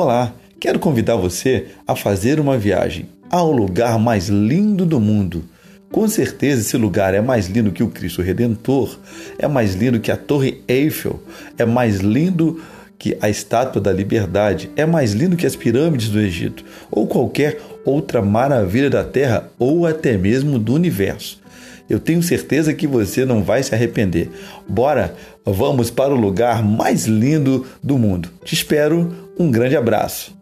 Olá, quero convidar você a fazer uma viagem ao lugar mais lindo do mundo. Com certeza esse lugar é mais lindo que o Cristo Redentor, é mais lindo que a Torre Eiffel, é mais lindo que a Estátua da Liberdade, é mais lindo que as pirâmides do Egito, ou qualquer outra maravilha da Terra ou até mesmo do universo. Eu tenho certeza que você não vai se arrepender. Bora, vamos para o lugar mais lindo do mundo. Te espero, um grande abraço.